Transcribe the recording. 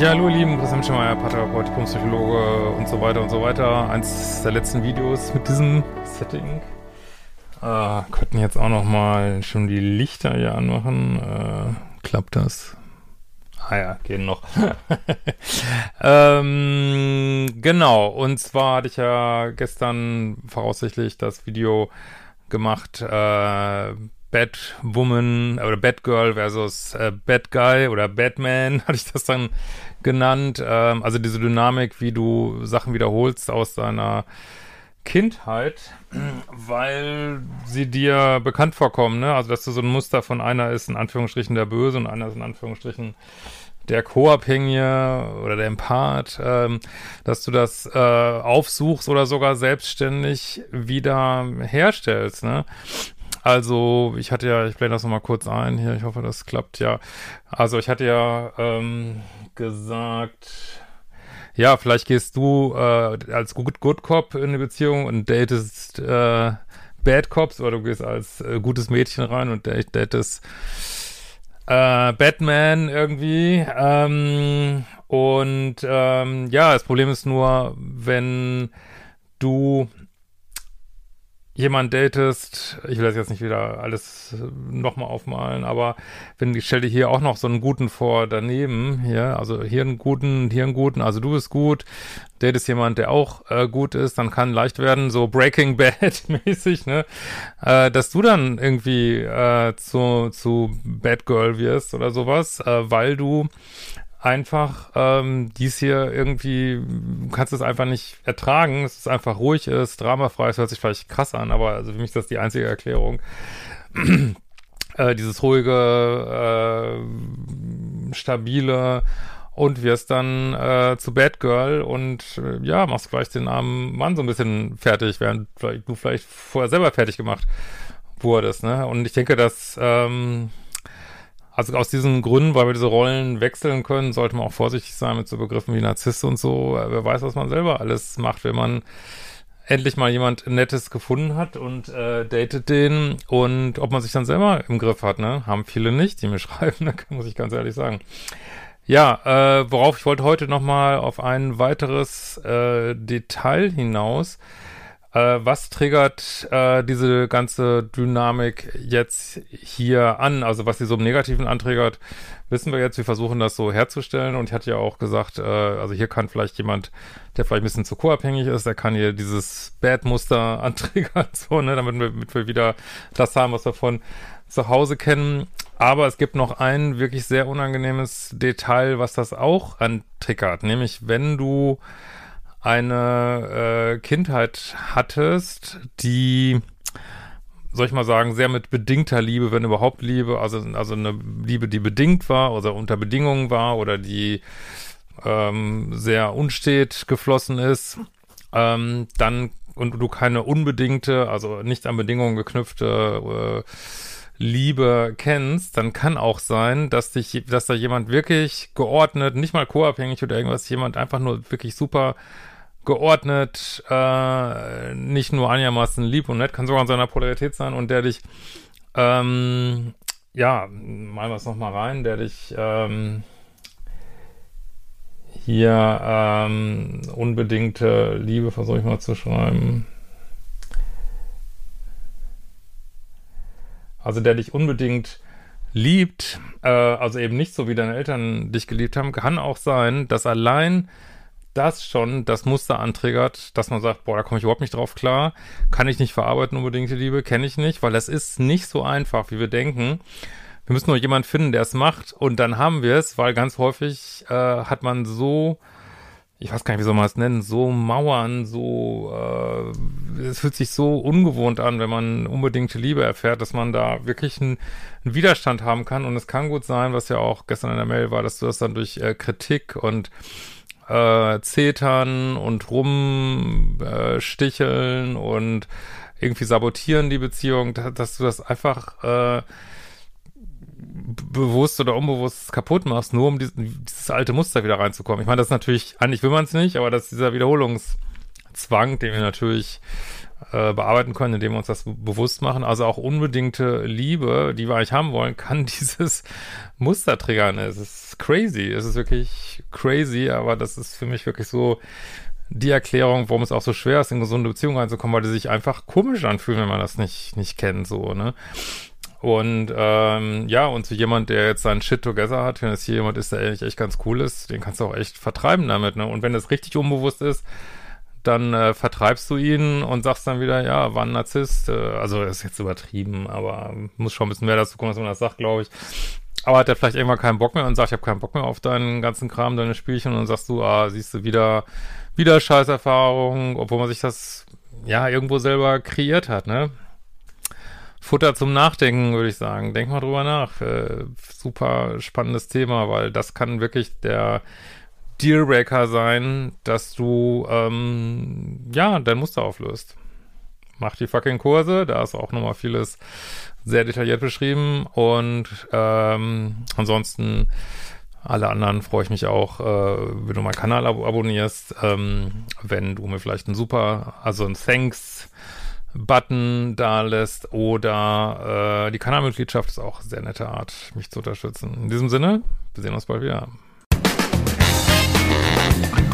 Ja, hallo ihr Lieben, Christian Schemeier, Paartherapeut, Diplompsychologe und so weiter und so weiter. Eins der letzten Videos mit diesem Setting. Äh, könnten jetzt auch noch mal schon die Lichter hier anmachen. Äh, klappt das? Ah ja, gehen noch. ähm, genau, und zwar hatte ich ja gestern voraussichtlich das Video gemacht, äh, Batwoman oder Batgirl versus äh, Bad Guy oder Batman, hatte ich das dann genannt. Ähm, also diese Dynamik, wie du Sachen wiederholst aus deiner Kindheit, weil sie dir bekannt vorkommen, ne? Also dass du so ein Muster von einer ist in Anführungsstrichen der Böse und einer ist in Anführungsstrichen der Co-Abhängige oder der Empath, ähm, dass du das äh, aufsuchst oder sogar selbstständig wieder herstellst, ne? Also, ich hatte ja, ich blende das nochmal kurz ein hier, ich hoffe, das klappt ja. Also, ich hatte ja ähm, gesagt, ja, vielleicht gehst du äh, als Good, Good Cop in eine Beziehung und datest äh, Bad Cops oder du gehst als äh, gutes Mädchen rein und datest äh, Batman irgendwie. Ähm, und ähm, ja, das Problem ist nur, wenn du jemand datest, ich will das jetzt nicht wieder alles nochmal aufmalen, aber wenn ich stelle dir hier auch noch so einen guten vor daneben, hier, also hier einen guten, hier einen guten, also du bist gut, datest jemand, der auch äh, gut ist, dann kann leicht werden, so Breaking Bad mäßig, ne, äh, dass du dann irgendwie äh, zu, zu Bad Girl wirst oder sowas, äh, weil du einfach ähm, dies hier irgendwie, du kannst es einfach nicht ertragen, dass es einfach ruhig ist, dramafrei, es hört sich vielleicht krass an, aber also für mich ist das die einzige Erklärung. äh, dieses ruhige, äh, stabile und wirst dann äh, zu Bad Girl und äh, ja, machst gleich den armen Mann so ein bisschen fertig, während vielleicht, du vielleicht vorher selber fertig gemacht wurdest, ne? Und ich denke, dass ähm, also aus diesen Gründen, weil wir diese Rollen wechseln können, sollte man auch vorsichtig sein mit so Begriffen wie Narzisst und so. Wer weiß, was man selber alles macht, wenn man endlich mal jemand Nettes gefunden hat und äh, datet den und ob man sich dann selber im Griff hat, ne? Haben viele nicht, die mir schreiben, ne? muss ich ganz ehrlich sagen. Ja, äh, worauf ich wollte heute nochmal auf ein weiteres äh, Detail hinaus. Äh, was triggert äh, diese ganze Dynamik jetzt hier an? Also was sie so im Negativen antriggert, wissen wir jetzt. Wir versuchen das so herzustellen. Und ich hatte ja auch gesagt, äh, also hier kann vielleicht jemand, der vielleicht ein bisschen zu co-abhängig ist, der kann hier dieses Bad-Muster antriggern, so, ne, damit wir, damit wir wieder das haben, was wir von zu Hause kennen. Aber es gibt noch ein wirklich sehr unangenehmes Detail, was das auch antriggert. Nämlich, wenn du eine äh, Kindheit hattest, die, soll ich mal sagen, sehr mit bedingter Liebe, wenn überhaupt Liebe, also, also eine Liebe, die bedingt war oder unter Bedingungen war oder die ähm, sehr unstet geflossen ist, ähm, dann und du keine unbedingte, also nicht an Bedingungen geknüpfte äh, Liebe kennst, dann kann auch sein, dass dich, dass da jemand wirklich geordnet, nicht mal co-abhängig oder irgendwas, jemand einfach nur wirklich super geordnet, äh, nicht nur einigermaßen lieb und nett, kann sogar in seiner Polarität sein und der dich, ähm, ja, malen wir es nochmal rein, der dich, ähm, hier, ähm, unbedingte Liebe, versuche ich mal zu schreiben. Also der dich unbedingt liebt, äh, also eben nicht so wie deine Eltern dich geliebt haben, kann auch sein, dass allein das schon das Muster antriggert, dass man sagt, boah, da komme ich überhaupt nicht drauf klar, kann ich nicht verarbeiten, unbedingte Liebe, kenne ich nicht, weil das ist nicht so einfach, wie wir denken. Wir müssen nur jemanden finden, der es macht und dann haben wir es, weil ganz häufig äh, hat man so, ich weiß gar nicht, wie soll man es nennen, so Mauern, so, äh, es fühlt sich so ungewohnt an, wenn man unbedingte Liebe erfährt, dass man da wirklich einen, einen Widerstand haben kann und es kann gut sein, was ja auch gestern in der Mail war, dass du das dann durch äh, Kritik und äh, zetern und rumsticheln äh, und irgendwie sabotieren die Beziehung, dass, dass du das einfach äh, bewusst oder unbewusst kaputt machst, nur um diesen, dieses alte Muster wieder reinzukommen. Ich meine, das ist natürlich, eigentlich will man es nicht, aber das ist dieser Wiederholungszwang, den wir natürlich äh, bearbeiten können, indem wir uns das bewusst machen. Also auch unbedingte Liebe, die wir eigentlich haben wollen, kann dieses Muster triggern. Es ist crazy. Es ist wirklich crazy, aber das ist für mich wirklich so die Erklärung, warum es auch so schwer ist, in gesunde Beziehungen reinzukommen, weil die sich einfach komisch anfühlen, wenn man das nicht, nicht kennt, so, ne? Und ähm, ja, und zu jemand, der jetzt seinen Shit together hat, wenn es hier jemand ist, der eigentlich echt ganz cool ist, den kannst du auch echt vertreiben damit, ne? Und wenn das richtig unbewusst ist, dann äh, vertreibst du ihn und sagst dann wieder, ja, war ein Narzisst. Äh, also ist jetzt übertrieben, aber muss schon ein bisschen mehr dazu kommen, dass man das sagt, glaube ich. Aber hat er vielleicht irgendwann keinen Bock mehr und sagt, ich habe keinen Bock mehr auf deinen ganzen Kram, deine Spielchen und dann sagst du, ah, siehst du wieder, wieder Scheißerfahrung, obwohl man sich das ja irgendwo selber kreiert hat, ne? Futter zum Nachdenken, würde ich sagen. Denk mal drüber nach. Äh, super spannendes Thema, weil das kann wirklich der Dealbreaker sein, dass du ähm, ja dein Muster auflöst. Mach die fucking Kurse, da ist auch nochmal vieles sehr detailliert beschrieben und ähm, ansonsten alle anderen freue ich mich auch, äh, wenn du meinen Kanal ab abonnierst, ähm, wenn du mir vielleicht ein super, also ein Thanks Button da lässt oder äh, die Kanalmitgliedschaft ist auch eine sehr nette Art, mich zu unterstützen. In diesem Sinne, wir sehen uns bald wieder. Thank you.